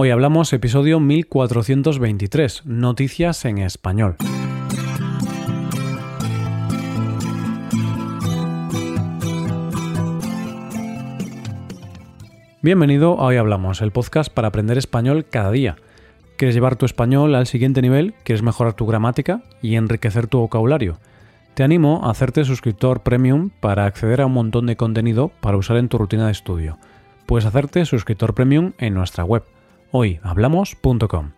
Hoy hablamos episodio 1423, Noticias en Español. Bienvenido a Hoy Hablamos, el podcast para aprender español cada día. ¿Quieres llevar tu español al siguiente nivel? ¿Quieres mejorar tu gramática y enriquecer tu vocabulario? Te animo a hacerte suscriptor premium para acceder a un montón de contenido para usar en tu rutina de estudio. Puedes hacerte suscriptor premium en nuestra web hoyhablamos.com.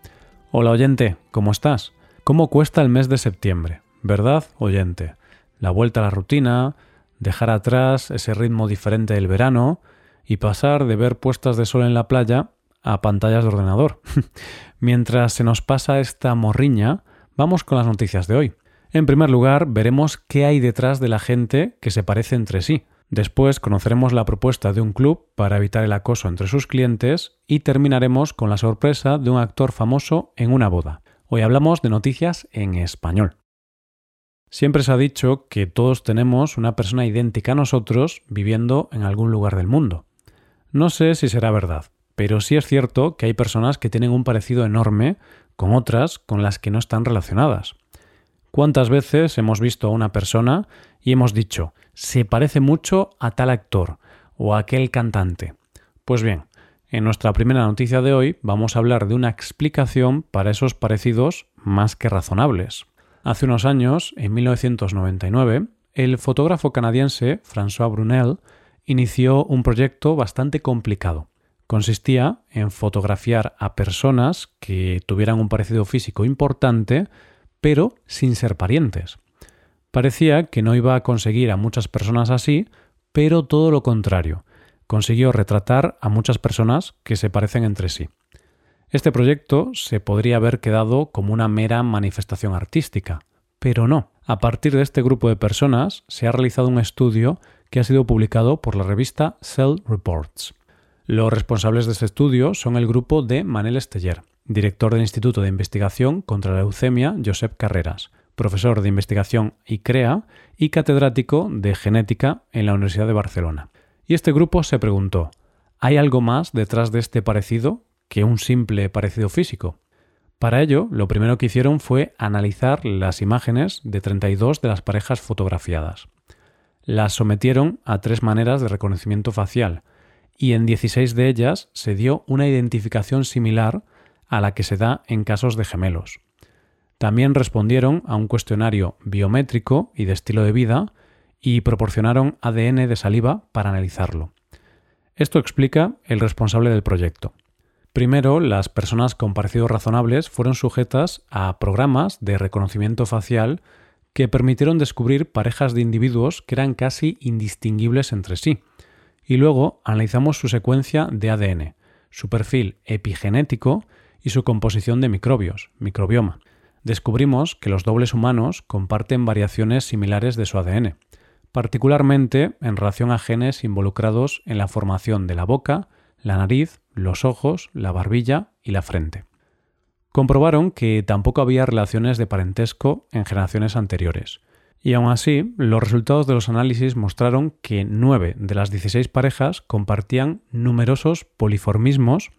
Hola oyente, ¿cómo estás? ¿Cómo cuesta el mes de septiembre? ¿Verdad, oyente? La vuelta a la rutina, dejar atrás ese ritmo diferente del verano y pasar de ver puestas de sol en la playa a pantallas de ordenador. Mientras se nos pasa esta morriña, vamos con las noticias de hoy. En primer lugar, veremos qué hay detrás de la gente que se parece entre sí. Después conoceremos la propuesta de un club para evitar el acoso entre sus clientes y terminaremos con la sorpresa de un actor famoso en una boda. Hoy hablamos de noticias en español. Siempre se ha dicho que todos tenemos una persona idéntica a nosotros viviendo en algún lugar del mundo. No sé si será verdad, pero sí es cierto que hay personas que tienen un parecido enorme con otras con las que no están relacionadas. ¿Cuántas veces hemos visto a una persona y hemos dicho, se parece mucho a tal actor o a aquel cantante. Pues bien, en nuestra primera noticia de hoy vamos a hablar de una explicación para esos parecidos más que razonables. Hace unos años, en 1999, el fotógrafo canadiense François Brunel inició un proyecto bastante complicado. Consistía en fotografiar a personas que tuvieran un parecido físico importante, pero sin ser parientes. Parecía que no iba a conseguir a muchas personas así, pero todo lo contrario, consiguió retratar a muchas personas que se parecen entre sí. Este proyecto se podría haber quedado como una mera manifestación artística, pero no. A partir de este grupo de personas se ha realizado un estudio que ha sido publicado por la revista Cell Reports. Los responsables de este estudio son el grupo de Manel Esteller, director del Instituto de Investigación contra la Leucemia Josep Carreras, profesor de investigación y CREA y catedrático de genética en la Universidad de Barcelona. Y este grupo se preguntó, ¿hay algo más detrás de este parecido que un simple parecido físico? Para ello, lo primero que hicieron fue analizar las imágenes de 32 de las parejas fotografiadas. Las sometieron a tres maneras de reconocimiento facial, y en 16 de ellas se dio una identificación similar a la que se da en casos de gemelos. También respondieron a un cuestionario biométrico y de estilo de vida y proporcionaron ADN de saliva para analizarlo. Esto explica el responsable del proyecto. Primero, las personas con parecidos razonables fueron sujetas a programas de reconocimiento facial que permitieron descubrir parejas de individuos que eran casi indistinguibles entre sí. Y luego analizamos su secuencia de ADN, su perfil epigenético y su composición de microbios, microbioma descubrimos que los dobles humanos comparten variaciones similares de su ADN, particularmente en relación a genes involucrados en la formación de la boca, la nariz, los ojos, la barbilla y la frente. Comprobaron que tampoco había relaciones de parentesco en generaciones anteriores, y aún así, los resultados de los análisis mostraron que 9 de las 16 parejas compartían numerosos poliformismos,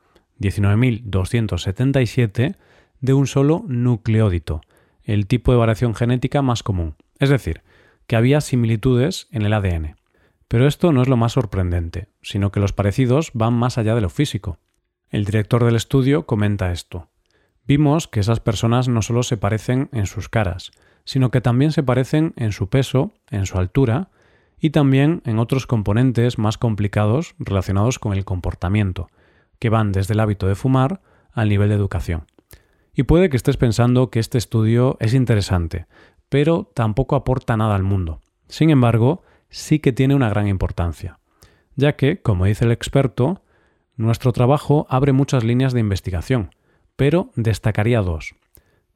19.277, de un solo nucleódito, el tipo de variación genética más común. Es decir, que había similitudes en el ADN. Pero esto no es lo más sorprendente, sino que los parecidos van más allá de lo físico. El director del estudio comenta esto. Vimos que esas personas no solo se parecen en sus caras, sino que también se parecen en su peso, en su altura y también en otros componentes más complicados relacionados con el comportamiento, que van desde el hábito de fumar al nivel de educación. Y puede que estés pensando que este estudio es interesante, pero tampoco aporta nada al mundo. Sin embargo, sí que tiene una gran importancia, ya que, como dice el experto, nuestro trabajo abre muchas líneas de investigación, pero destacaría dos.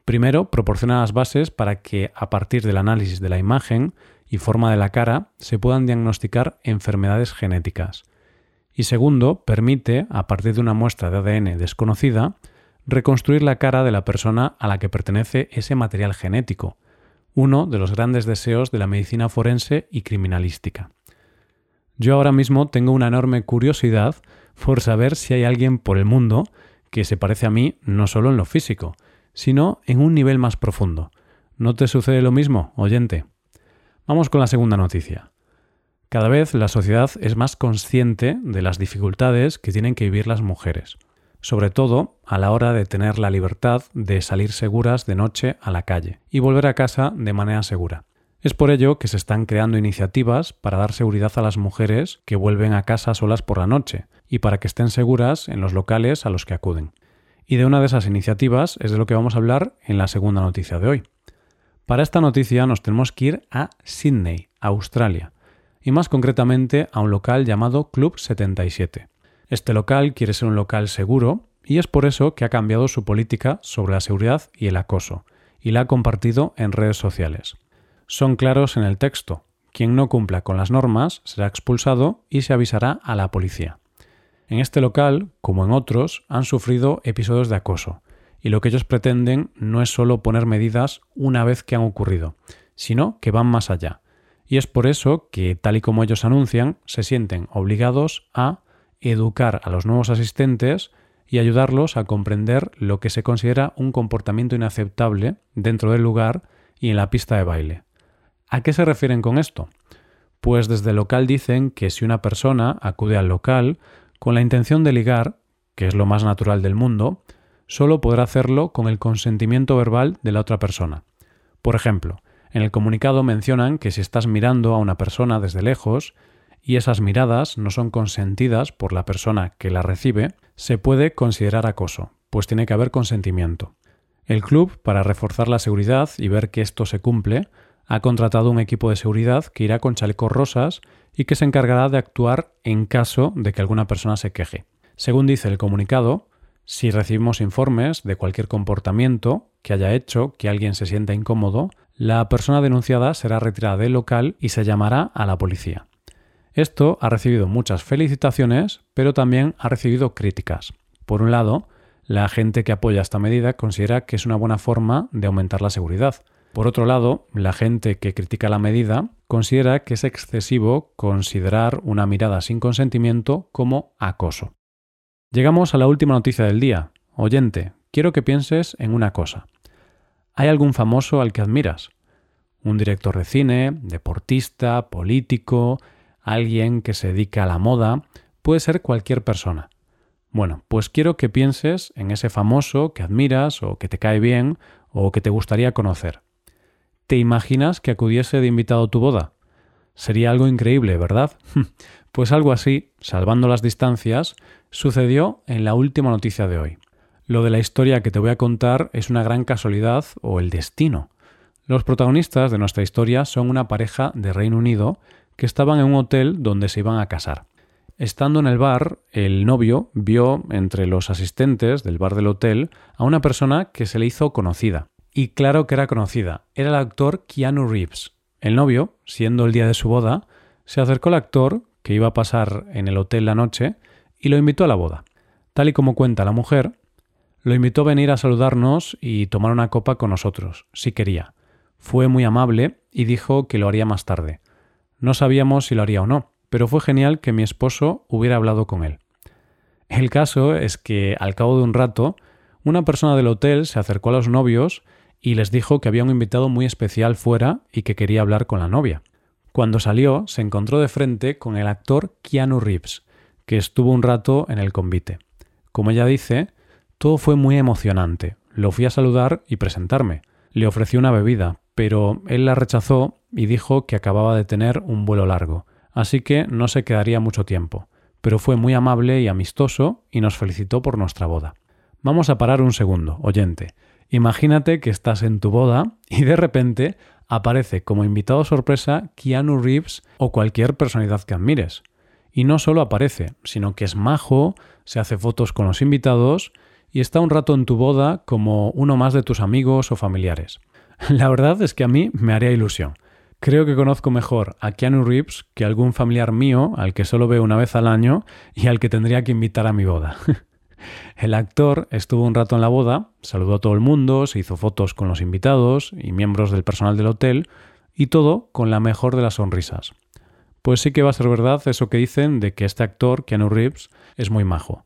Primero, proporciona las bases para que, a partir del análisis de la imagen y forma de la cara, se puedan diagnosticar enfermedades genéticas. Y segundo, permite, a partir de una muestra de ADN desconocida, reconstruir la cara de la persona a la que pertenece ese material genético, uno de los grandes deseos de la medicina forense y criminalística. Yo ahora mismo tengo una enorme curiosidad por saber si hay alguien por el mundo que se parece a mí no solo en lo físico, sino en un nivel más profundo. ¿No te sucede lo mismo, oyente? Vamos con la segunda noticia. Cada vez la sociedad es más consciente de las dificultades que tienen que vivir las mujeres, sobre todo a la hora de tener la libertad de salir seguras de noche a la calle y volver a casa de manera segura. Es por ello que se están creando iniciativas para dar seguridad a las mujeres que vuelven a casa solas por la noche y para que estén seguras en los locales a los que acuden. Y de una de esas iniciativas es de lo que vamos a hablar en la segunda noticia de hoy. Para esta noticia nos tenemos que ir a Sydney, Australia, y más concretamente a un local llamado Club 77. Este local quiere ser un local seguro y es por eso que ha cambiado su política sobre la seguridad y el acoso, y la ha compartido en redes sociales son claros en el texto. Quien no cumpla con las normas será expulsado y se avisará a la policía. En este local, como en otros, han sufrido episodios de acoso, y lo que ellos pretenden no es solo poner medidas una vez que han ocurrido, sino que van más allá. Y es por eso que, tal y como ellos anuncian, se sienten obligados a educar a los nuevos asistentes y ayudarlos a comprender lo que se considera un comportamiento inaceptable dentro del lugar y en la pista de baile. ¿A qué se refieren con esto? Pues desde el local dicen que si una persona acude al local con la intención de ligar, que es lo más natural del mundo, solo podrá hacerlo con el consentimiento verbal de la otra persona. Por ejemplo, en el comunicado mencionan que si estás mirando a una persona desde lejos y esas miradas no son consentidas por la persona que la recibe, se puede considerar acoso, pues tiene que haber consentimiento. El club, para reforzar la seguridad y ver que esto se cumple, ha contratado un equipo de seguridad que irá con chalecos rosas y que se encargará de actuar en caso de que alguna persona se queje. Según dice el comunicado, si recibimos informes de cualquier comportamiento que haya hecho que alguien se sienta incómodo, la persona denunciada será retirada del local y se llamará a la policía. Esto ha recibido muchas felicitaciones, pero también ha recibido críticas. Por un lado, la gente que apoya esta medida considera que es una buena forma de aumentar la seguridad, por otro lado, la gente que critica la medida considera que es excesivo considerar una mirada sin consentimiento como acoso. Llegamos a la última noticia del día. Oyente, quiero que pienses en una cosa. ¿Hay algún famoso al que admiras? Un director de cine, deportista, político, alguien que se dedica a la moda, puede ser cualquier persona. Bueno, pues quiero que pienses en ese famoso que admiras o que te cae bien o que te gustaría conocer. ¿Te imaginas que acudiese de invitado a tu boda? Sería algo increíble, ¿verdad? pues algo así, salvando las distancias, sucedió en la última noticia de hoy. Lo de la historia que te voy a contar es una gran casualidad o el destino. Los protagonistas de nuestra historia son una pareja de Reino Unido que estaban en un hotel donde se iban a casar. Estando en el bar, el novio vio entre los asistentes del bar del hotel a una persona que se le hizo conocida. Y claro que era conocida, era el actor Keanu Reeves. El novio, siendo el día de su boda, se acercó al actor, que iba a pasar en el hotel la noche, y lo invitó a la boda. Tal y como cuenta la mujer, lo invitó a venir a saludarnos y tomar una copa con nosotros, si quería. Fue muy amable y dijo que lo haría más tarde. No sabíamos si lo haría o no, pero fue genial que mi esposo hubiera hablado con él. El caso es que al cabo de un rato, una persona del hotel se acercó a los novios y les dijo que había un invitado muy especial fuera y que quería hablar con la novia. Cuando salió, se encontró de frente con el actor Keanu Reeves, que estuvo un rato en el convite. Como ella dice, todo fue muy emocionante. Lo fui a saludar y presentarme. Le ofrecí una bebida, pero él la rechazó y dijo que acababa de tener un vuelo largo, así que no se quedaría mucho tiempo. Pero fue muy amable y amistoso y nos felicitó por nuestra boda. Vamos a parar un segundo, oyente. Imagínate que estás en tu boda y de repente aparece como invitado sorpresa Keanu Reeves o cualquier personalidad que admires. Y no solo aparece, sino que es majo, se hace fotos con los invitados y está un rato en tu boda como uno más de tus amigos o familiares. La verdad es que a mí me haría ilusión. Creo que conozco mejor a Keanu Reeves que algún familiar mío al que solo veo una vez al año y al que tendría que invitar a mi boda. El actor estuvo un rato en la boda, saludó a todo el mundo, se hizo fotos con los invitados y miembros del personal del hotel, y todo con la mejor de las sonrisas. Pues sí que va a ser verdad eso que dicen de que este actor, Keanu Reeves, es muy majo.